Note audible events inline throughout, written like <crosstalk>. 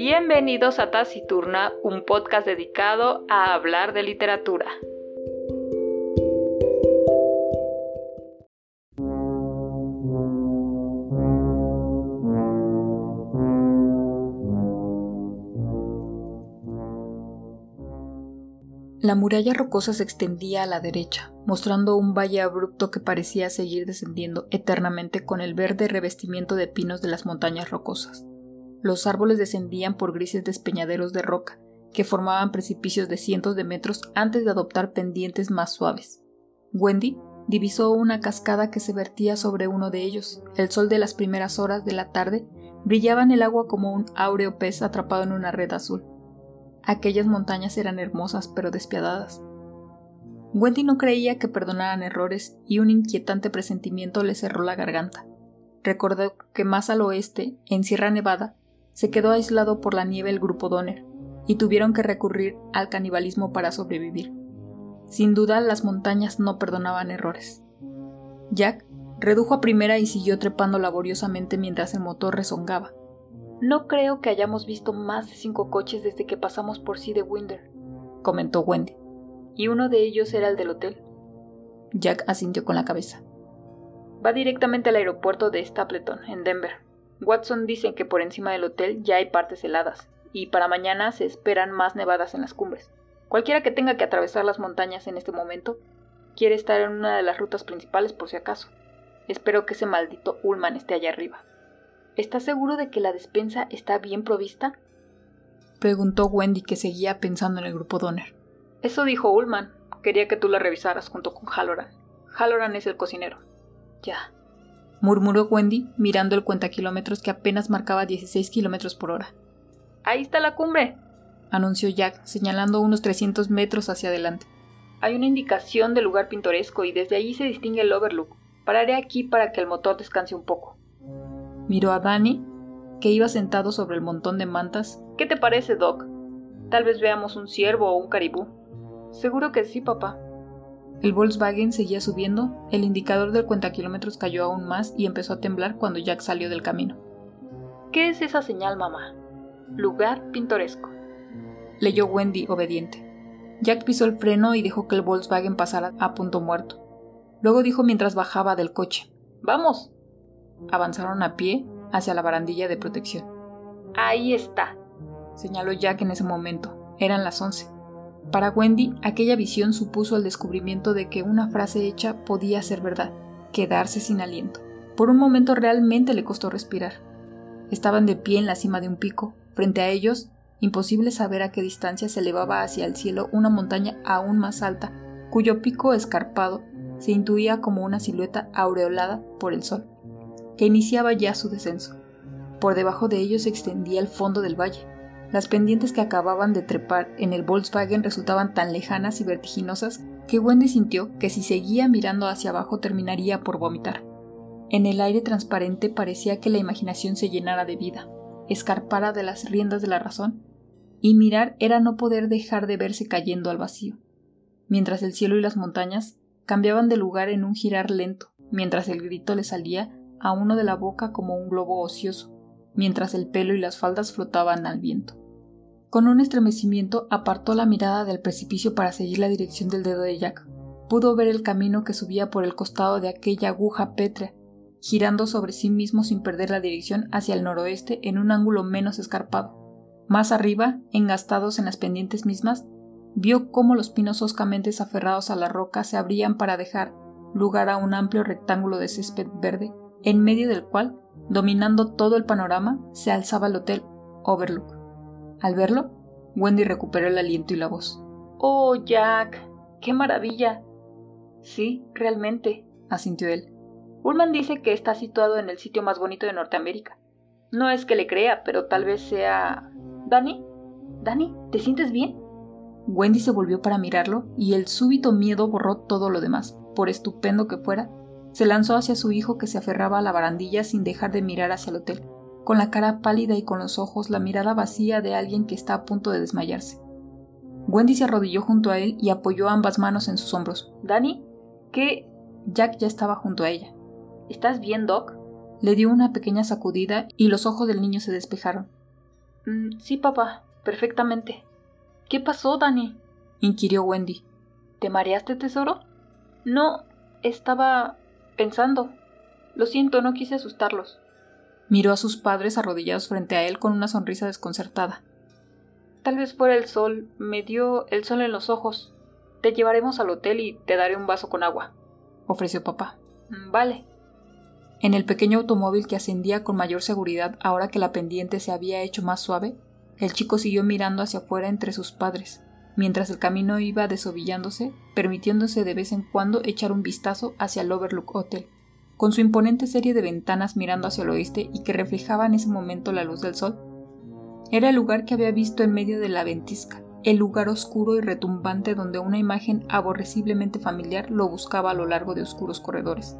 Bienvenidos a Taciturna, un podcast dedicado a hablar de literatura. La muralla rocosa se extendía a la derecha, mostrando un valle abrupto que parecía seguir descendiendo eternamente con el verde revestimiento de pinos de las montañas rocosas. Los árboles descendían por grises despeñaderos de roca, que formaban precipicios de cientos de metros antes de adoptar pendientes más suaves. Wendy divisó una cascada que se vertía sobre uno de ellos. El sol de las primeras horas de la tarde brillaba en el agua como un áureo pez atrapado en una red azul. Aquellas montañas eran hermosas pero despiadadas. Wendy no creía que perdonaran errores y un inquietante presentimiento le cerró la garganta. Recordó que más al oeste, en Sierra Nevada, se quedó aislado por la nieve el grupo Donner y tuvieron que recurrir al canibalismo para sobrevivir. Sin duda las montañas no perdonaban errores. Jack redujo a primera y siguió trepando laboriosamente mientras el motor rezongaba. No creo que hayamos visto más de cinco coches desde que pasamos por Sea de Winder, comentó Wendy. Y uno de ellos era el del hotel. Jack asintió con la cabeza. Va directamente al aeropuerto de Stapleton, en Denver. Watson dice que por encima del hotel ya hay partes heladas, y para mañana se esperan más nevadas en las cumbres. Cualquiera que tenga que atravesar las montañas en este momento quiere estar en una de las rutas principales por si acaso. Espero que ese maldito Ullman esté allá arriba. ¿Estás seguro de que la despensa está bien provista? Preguntó Wendy, que seguía pensando en el grupo Donner. Eso dijo Ullman. Quería que tú la revisaras junto con Halloran. Halloran es el cocinero. Ya. Murmuró Wendy, mirando el cuentakilómetros que apenas marcaba 16 kilómetros por hora. Ahí está la cumbre, anunció Jack, señalando unos 300 metros hacia adelante. Hay una indicación de lugar pintoresco y desde allí se distingue el overlook. Pararé aquí para que el motor descanse un poco. Miró a Danny, que iba sentado sobre el montón de mantas. ¿Qué te parece, Doc? Tal vez veamos un ciervo o un caribú. Seguro que sí, papá. El Volkswagen seguía subiendo, el indicador del cuentakilómetros cayó aún más y empezó a temblar cuando Jack salió del camino. ¿Qué es esa señal, mamá? Lugar pintoresco. Leyó Wendy, obediente. Jack pisó el freno y dejó que el Volkswagen pasara a punto muerto. Luego dijo mientras bajaba del coche. Vamos. Avanzaron a pie hacia la barandilla de protección. Ahí está, señaló Jack en ese momento. Eran las once. Para Wendy, aquella visión supuso el descubrimiento de que una frase hecha podía ser verdad, quedarse sin aliento. Por un momento realmente le costó respirar. Estaban de pie en la cima de un pico. Frente a ellos, imposible saber a qué distancia se elevaba hacia el cielo una montaña aún más alta, cuyo pico escarpado se intuía como una silueta aureolada por el sol que iniciaba ya su descenso. Por debajo de ellos se extendía el fondo del valle. Las pendientes que acababan de trepar en el Volkswagen resultaban tan lejanas y vertiginosas que Wendy sintió que si seguía mirando hacia abajo terminaría por vomitar. En el aire transparente parecía que la imaginación se llenara de vida, escarpara de las riendas de la razón, y mirar era no poder dejar de verse cayendo al vacío, mientras el cielo y las montañas cambiaban de lugar en un girar lento, mientras el grito le salía a uno de la boca como un globo ocioso, mientras el pelo y las faldas flotaban al viento. Con un estremecimiento apartó la mirada del precipicio para seguir la dirección del dedo de Jack. Pudo ver el camino que subía por el costado de aquella aguja pétrea, girando sobre sí mismo sin perder la dirección hacia el noroeste en un ángulo menos escarpado. Más arriba, engastados en las pendientes mismas, vio cómo los pinos hoscamente aferrados a la roca se abrían para dejar lugar a un amplio rectángulo de césped verde en medio del cual, dominando todo el panorama, se alzaba el hotel Overlook. Al verlo, Wendy recuperó el aliento y la voz. Oh, Jack, qué maravilla. Sí, realmente, asintió él. Ullman dice que está situado en el sitio más bonito de Norteamérica. No es que le crea, pero tal vez sea... ¿Danny? ¿Danny? ¿Te sientes bien? Wendy se volvió para mirarlo y el súbito miedo borró todo lo demás. Por estupendo que fuera, se lanzó hacia su hijo que se aferraba a la barandilla sin dejar de mirar hacia el hotel, con la cara pálida y con los ojos la mirada vacía de alguien que está a punto de desmayarse. Wendy se arrodilló junto a él y apoyó ambas manos en sus hombros. ¿Dani? ¿Qué? Jack ya estaba junto a ella. ¿Estás bien, Doc? Le dio una pequeña sacudida y los ojos del niño se despejaron. Mm, sí, papá, perfectamente. ¿Qué pasó, Dani? inquirió Wendy. ¿Te mareaste, tesoro? No, estaba pensando. Lo siento, no quise asustarlos. Miró a sus padres arrodillados frente a él con una sonrisa desconcertada. Tal vez fuera el sol, me dio el sol en los ojos. Te llevaremos al hotel y te daré un vaso con agua, ofreció papá. Mm, vale. En el pequeño automóvil que ascendía con mayor seguridad ahora que la pendiente se había hecho más suave, el chico siguió mirando hacia afuera entre sus padres, mientras el camino iba desovillándose, permitiéndose de vez en cuando echar un vistazo hacia el Overlook Hotel, con su imponente serie de ventanas mirando hacia el oeste y que reflejaba en ese momento la luz del sol. Era el lugar que había visto en medio de la ventisca, el lugar oscuro y retumbante donde una imagen aborreciblemente familiar lo buscaba a lo largo de oscuros corredores.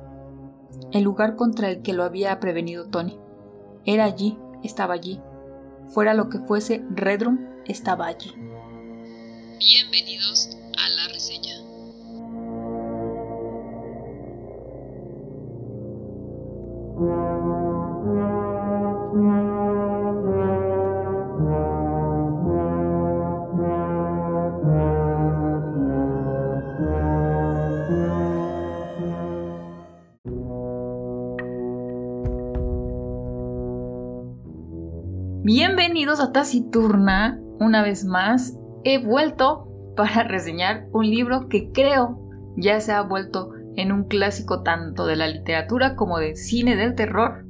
El lugar contra el que lo había prevenido Tony. Era allí, estaba allí. Fuera lo que fuese, Redrum estaba allí. Bienvenidos a la reseña. Bienvenidos a Taciturna, una vez más he vuelto para reseñar un libro que creo ya se ha vuelto en un clásico tanto de la literatura como del cine del terror.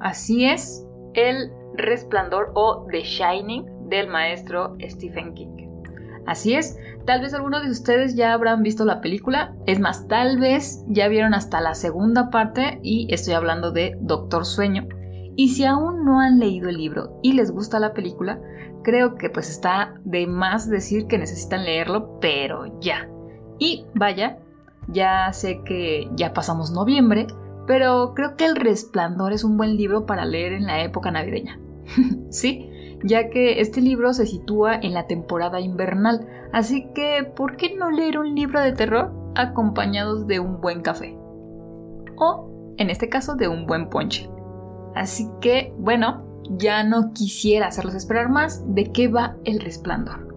Así es, El Resplandor o The Shining del maestro Stephen King. Así es, tal vez algunos de ustedes ya habrán visto la película, es más, tal vez ya vieron hasta la segunda parte y estoy hablando de Doctor Sueño. Y si aún no han leído el libro y les gusta la película, creo que pues está de más decir que necesitan leerlo, pero ya. Y vaya, ya sé que ya pasamos noviembre, pero creo que El Resplandor es un buen libro para leer en la época navideña. <laughs> sí, ya que este libro se sitúa en la temporada invernal, así que ¿por qué no leer un libro de terror acompañados de un buen café? O, en este caso, de un buen ponche. Así que, bueno, ya no quisiera hacerlos esperar más de qué va el resplandor.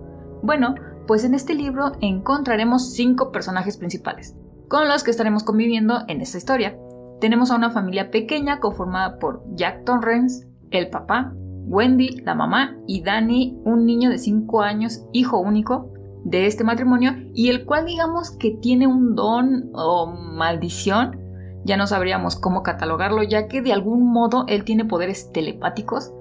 Bueno, pues en este libro encontraremos cinco personajes principales, con los que estaremos conviviendo en esta historia. Tenemos a una familia pequeña conformada por Jack Torrance, el papá, Wendy, la mamá, y Danny, un niño de 5 años, hijo único de este matrimonio, y el cual digamos que tiene un don o maldición ya no sabríamos cómo catalogarlo, ya que de algún modo él tiene poderes telepáticos,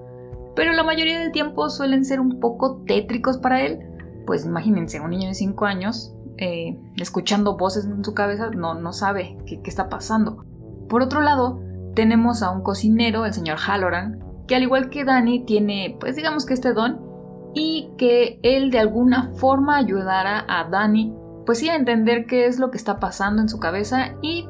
pero la mayoría del tiempo suelen ser un poco tétricos para él. Pues imagínense, un niño de 5 años eh, escuchando voces en su cabeza no, no sabe qué, qué está pasando. Por otro lado, tenemos a un cocinero, el señor Halloran, que al igual que Danny tiene, pues digamos que este don, y que él de alguna forma ayudará a Danny, pues sí, a entender qué es lo que está pasando en su cabeza y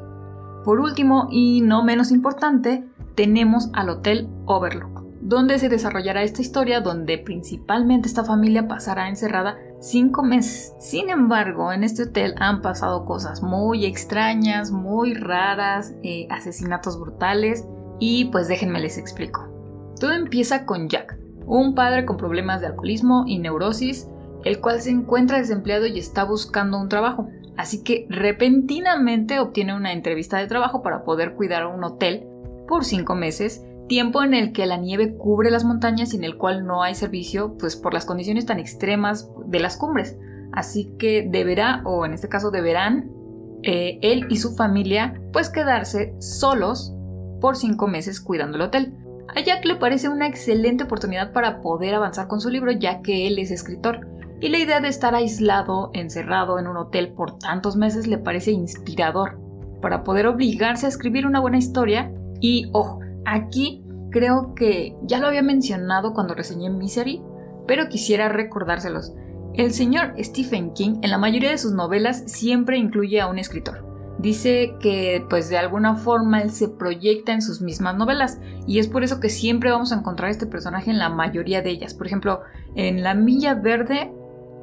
por último, y no menos importante, tenemos al Hotel Overlook, donde se desarrollará esta historia donde principalmente esta familia pasará encerrada cinco meses. Sin embargo, en este hotel han pasado cosas muy extrañas, muy raras, eh, asesinatos brutales y pues déjenme les explico. Todo empieza con Jack, un padre con problemas de alcoholismo y neurosis, el cual se encuentra desempleado y está buscando un trabajo. Así que repentinamente obtiene una entrevista de trabajo para poder cuidar un hotel por cinco meses, tiempo en el que la nieve cubre las montañas y en el cual no hay servicio, pues por las condiciones tan extremas de las cumbres. Así que deberá, o en este caso deberán, eh, él y su familia, pues quedarse solos por cinco meses cuidando el hotel. A Jack le parece una excelente oportunidad para poder avanzar con su libro, ya que él es escritor y la idea de estar aislado, encerrado en un hotel por tantos meses le parece inspirador para poder obligarse a escribir una buena historia y, ojo, aquí creo que ya lo había mencionado cuando reseñé Misery, pero quisiera recordárselos. El señor Stephen King en la mayoría de sus novelas siempre incluye a un escritor. Dice que pues de alguna forma él se proyecta en sus mismas novelas y es por eso que siempre vamos a encontrar este personaje en la mayoría de ellas. Por ejemplo, en La Milla Verde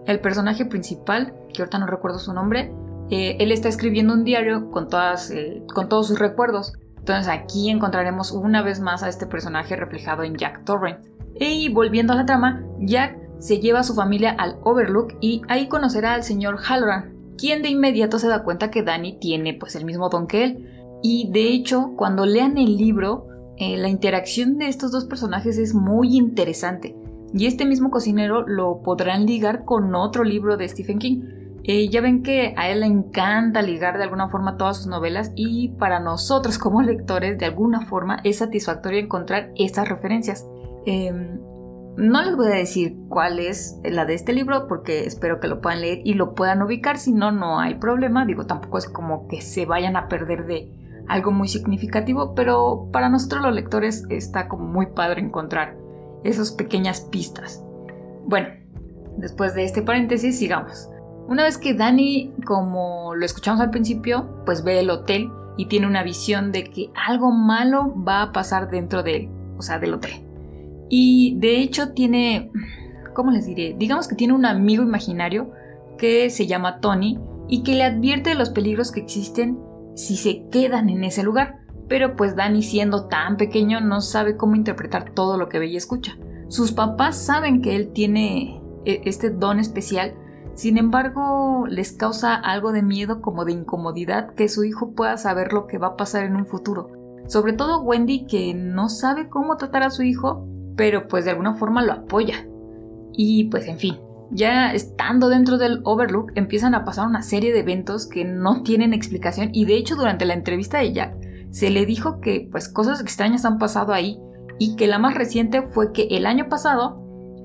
el personaje principal, que ahorita no recuerdo su nombre, eh, él está escribiendo un diario con, todas, eh, con todos sus recuerdos. Entonces aquí encontraremos una vez más a este personaje reflejado en Jack Torrent. Y volviendo a la trama, Jack se lleva a su familia al Overlook y ahí conocerá al señor Halloran, quien de inmediato se da cuenta que Danny tiene pues el mismo don que él. Y de hecho, cuando lean el libro, eh, la interacción de estos dos personajes es muy interesante. Y este mismo cocinero lo podrán ligar con otro libro de Stephen King. Eh, ya ven que a él le encanta ligar de alguna forma todas sus novelas y para nosotros como lectores de alguna forma es satisfactorio encontrar estas referencias. Em, no les voy a decir cuál es la de este libro porque espero que lo puedan leer y lo puedan ubicar, si no, no hay problema. Digo, tampoco es como que se vayan a perder de algo muy significativo, pero para nosotros los lectores está como muy padre encontrar esas pequeñas pistas. Bueno, después de este paréntesis, sigamos. Una vez que Dani, como lo escuchamos al principio, pues ve el hotel y tiene una visión de que algo malo va a pasar dentro de él, o sea, del hotel. Y de hecho tiene, ¿cómo les diré? Digamos que tiene un amigo imaginario que se llama Tony y que le advierte de los peligros que existen si se quedan en ese lugar. Pero pues Danny siendo tan pequeño no sabe cómo interpretar todo lo que ve y escucha. Sus papás saben que él tiene e, este don especial, sin embargo les causa algo de miedo como de incomodidad que su hijo pueda saber lo que va a pasar en un futuro. Sobre todo Wendy que no sabe cómo tratar a su hijo, pero pues de alguna forma lo apoya. Y pues en fin, ya estando dentro del Overlook empiezan a pasar una serie de eventos que no tienen explicación y de hecho durante la entrevista de Jack se le dijo que pues cosas extrañas han pasado ahí y que la más reciente fue que el año pasado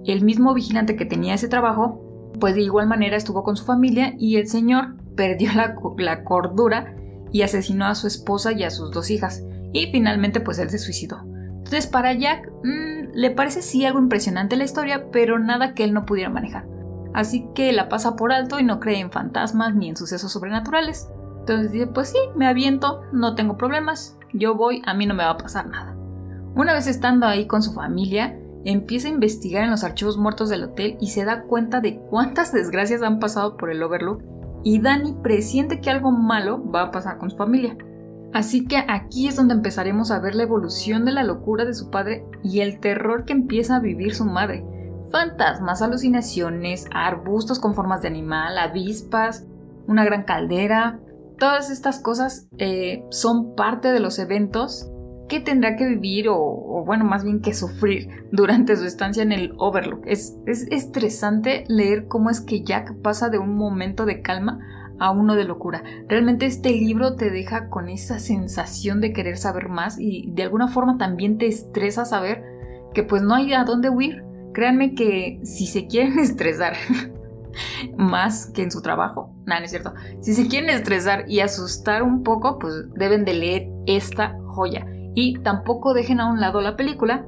el mismo vigilante que tenía ese trabajo pues de igual manera estuvo con su familia y el señor perdió la, cordura y asesinó a su esposa y a sus dos hijas y finalmente pues él se suicidó. Entonces para Jack mm, le parece sí algo impresionante la historia pero nada que él no pudiera manejar. Así que la pasa por alto y no cree en fantasmas ni en sucesos sobrenaturales. Entonces dice, pues sí, me aviento, no tengo problemas, yo voy, a mí no me va a pasar nada. Una vez estando ahí con su familia, empieza a investigar en los archivos muertos del hotel y se da cuenta de cuántas desgracias han pasado por el Overlook y Danny presiente que algo malo va a pasar con su familia. Así que aquí es donde empezaremos a ver la evolución de la locura de su padre y el terror que empieza a vivir su madre. Fantasmas, alucinaciones, arbustos con formas de animal, avispas, una gran caldera, Todas estas cosas eh, son parte de los eventos que tendrá que vivir o, bueno, más bien que sufrir durante su estancia en el Overlook. Es, es estresante leer cómo es que Jack pasa de un momento de calma a uno de locura. Realmente este libro te deja con esa sensación de querer saber más y de alguna forma también te estresa saber que pues no hay a dónde huir. Créanme que si se quieren <laughs> estresar más que en su trabajo. Nada, no es cierto. Si se quieren estresar y asustar un poco, pues deben de leer esta joya. Y tampoco dejen a un lado la película,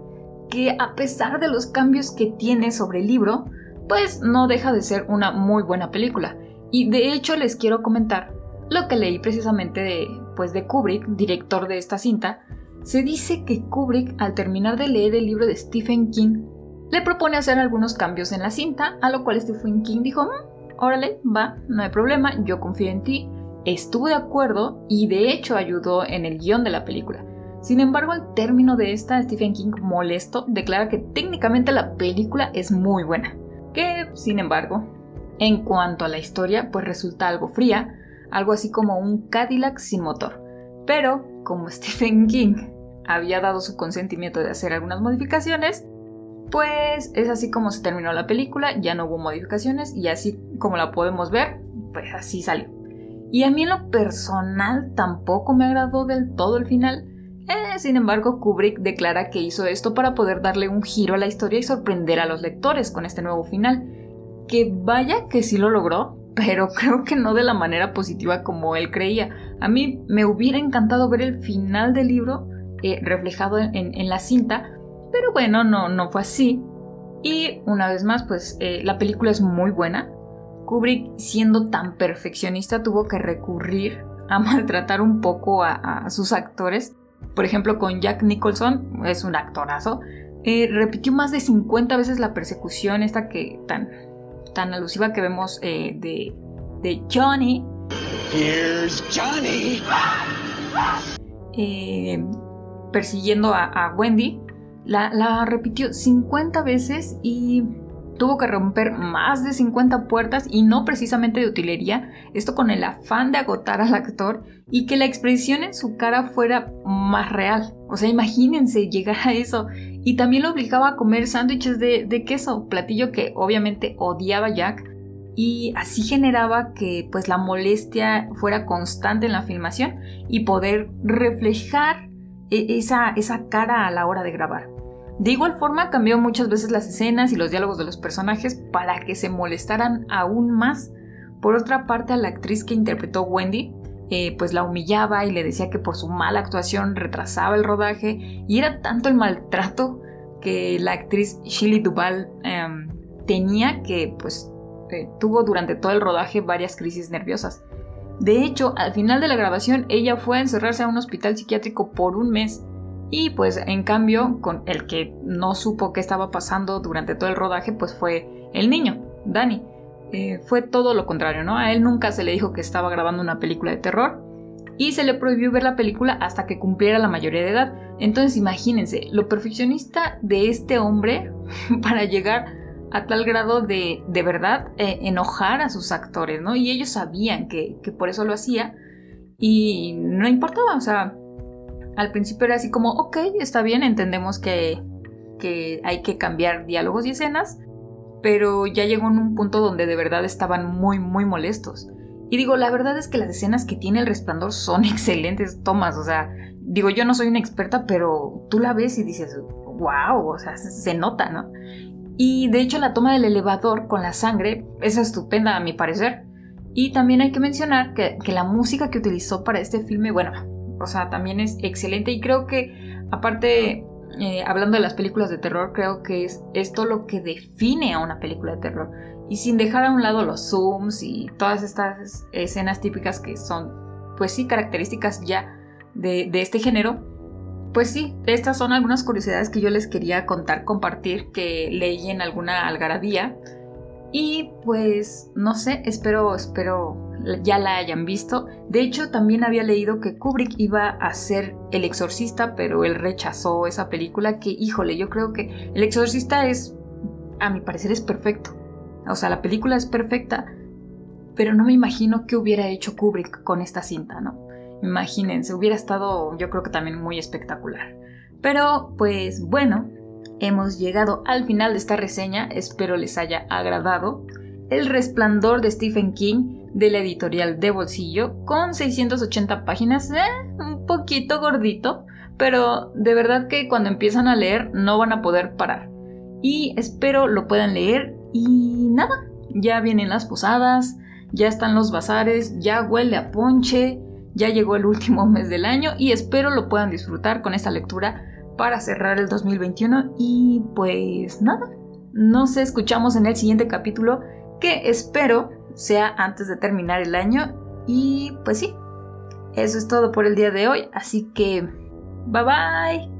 que a pesar de los cambios que tiene sobre el libro, pues no deja de ser una muy buena película. Y de hecho les quiero comentar lo que leí precisamente de, pues de Kubrick, director de esta cinta. Se dice que Kubrick, al terminar de leer el libro de Stephen King, le propone hacer algunos cambios en la cinta, a lo cual Stephen King dijo, mm, órale, va, no hay problema, yo confío en ti, estuvo de acuerdo y de hecho ayudó en el guion de la película. Sin embargo, al término de esta, Stephen King, molesto, declara que técnicamente la película es muy buena. Que, sin embargo, en cuanto a la historia, pues resulta algo fría, algo así como un Cadillac sin motor. Pero, como <laughs> Stephen King había dado su consentimiento de hacer algunas modificaciones, pues es así como se terminó la película, ya no hubo modificaciones y así como la podemos ver, pues así salió. Y a mí en lo personal tampoco me agradó del todo el final. Eh, sin embargo, Kubrick declara que hizo esto para poder darle un giro a la historia y sorprender a los lectores con este nuevo final. Que vaya que sí lo logró, pero <laughs> creo que no de la manera positiva como él creía. A mí me hubiera encantado ver el final del libro eh, reflejado en la cinta, pero bueno, no, no fue así. Y una vez más, pues eh, la película es muy buena. Kubrick, siendo tan perfeccionista, tuvo que recurrir a <laughs> maltratar un poco a, sus actores. Por ejemplo, con Jack Nicholson, es un actorazo. Eh, repitió más de 50 veces la persecución, esta que tan, tan alusiva que vemos eh, de, de Johnny. Here's Johnny. persiguiendo a Wendy la, repitió 50 veces y tuvo que romper más de 50 puertas y no precisamente de utilería, esto con el afán de agotar al actor y que la expresión en su cara fuera más real. O sea, imagínense llegar a eso. Y también lo obligaba a comer sándwiches de, de, queso, platillo que obviamente odiaba Jack. Y así generaba que pues la molestia fuera constante en la filmación y poder reflejar e, esa, esa cara a la hora de grabar. De igual forma cambió muchas veces las escenas y los diálogos de los personajes para que se molestaran aún más. Por otra parte, a la actriz que interpretó Wendy, eh, pues la humillaba y le decía que por su mala actuación retrasaba el rodaje y era tanto el maltrato que la actriz Shirley Duvall em, tenía que pues eh, tuvo durante todo el rodaje varias crisis nerviosas. De hecho, al final de la grabación ella fue a encerrarse a un hospital psiquiátrico por un mes y pues en cambio, con el que no supo qué estaba pasando durante todo el rodaje, pues fue el niño, Danny. Eh, fue todo lo contrario, ¿no? A él nunca se le dijo que estaba grabando una película de terror y se le prohibió ver la película hasta que cumpliera la mayoría de edad. Entonces imagínense, lo perfeccionista de este hombre <laughs> para llegar a tal grado de de verdad eh, enojar a sus actores, ¿no? Y ellos sabían que, que por eso lo hacía y no importaba, o sea, al principio era así como, ok, está bien, entendemos que, que hay que cambiar diálogos y escenas, pero ya llegó en un punto donde de verdad estaban muy, muy molestos. Y digo, la verdad es que las escenas que tiene el resplandor son <laughs> excelentes tomas, o sea, digo, yo no soy una experta, pero tú la ves y dices, wow, o sea, se nota, ¿no? Y de hecho la toma del elevador con la sangre es estupenda a mi parecer. Y también hay que mencionar que, que la música que utilizó para este filme, bueno, o sea, también es excelente y creo que aparte, eh, hablando de las películas de terror, creo que es esto lo que define a una película de terror. Y sin dejar a un lado los zooms y todas estas escenas típicas que son, pues sí, características ya de, de este género, pues sí, estas son algunas curiosidades que yo les quería contar, compartir, que leí en alguna algarabía. Y pues, no sé, espero, espero ya la hayan visto. De hecho, también había leído que Kubrick iba a ser El Exorcista, pero él rechazó esa película que, híjole, yo creo que El Exorcista es, a mi parecer, es perfecto. O sea, la película es perfecta, pero no me imagino qué hubiera hecho Kubrick con esta cinta, ¿no? Imagínense, hubiera estado yo creo que también muy espectacular. Pero, pues bueno, hemos llegado al final de esta reseña, espero les haya agradado. El resplandor de Stephen King de la editorial de bolsillo con 680 páginas, eh, un poquito gordito, pero de verdad que cuando empiezan a leer no van a poder parar. Y espero lo puedan leer y nada, ya vienen las posadas, ya están los bazares, ya huele a ponche, ya llegó el último <laughs> mes del año y espero lo puedan disfrutar con esta lectura para cerrar el 2021 y pues nada, nos escuchamos en el siguiente capítulo que espero sea antes de terminar el año. Y pues sí, eso es todo por el día de hoy. Así que, bye bye.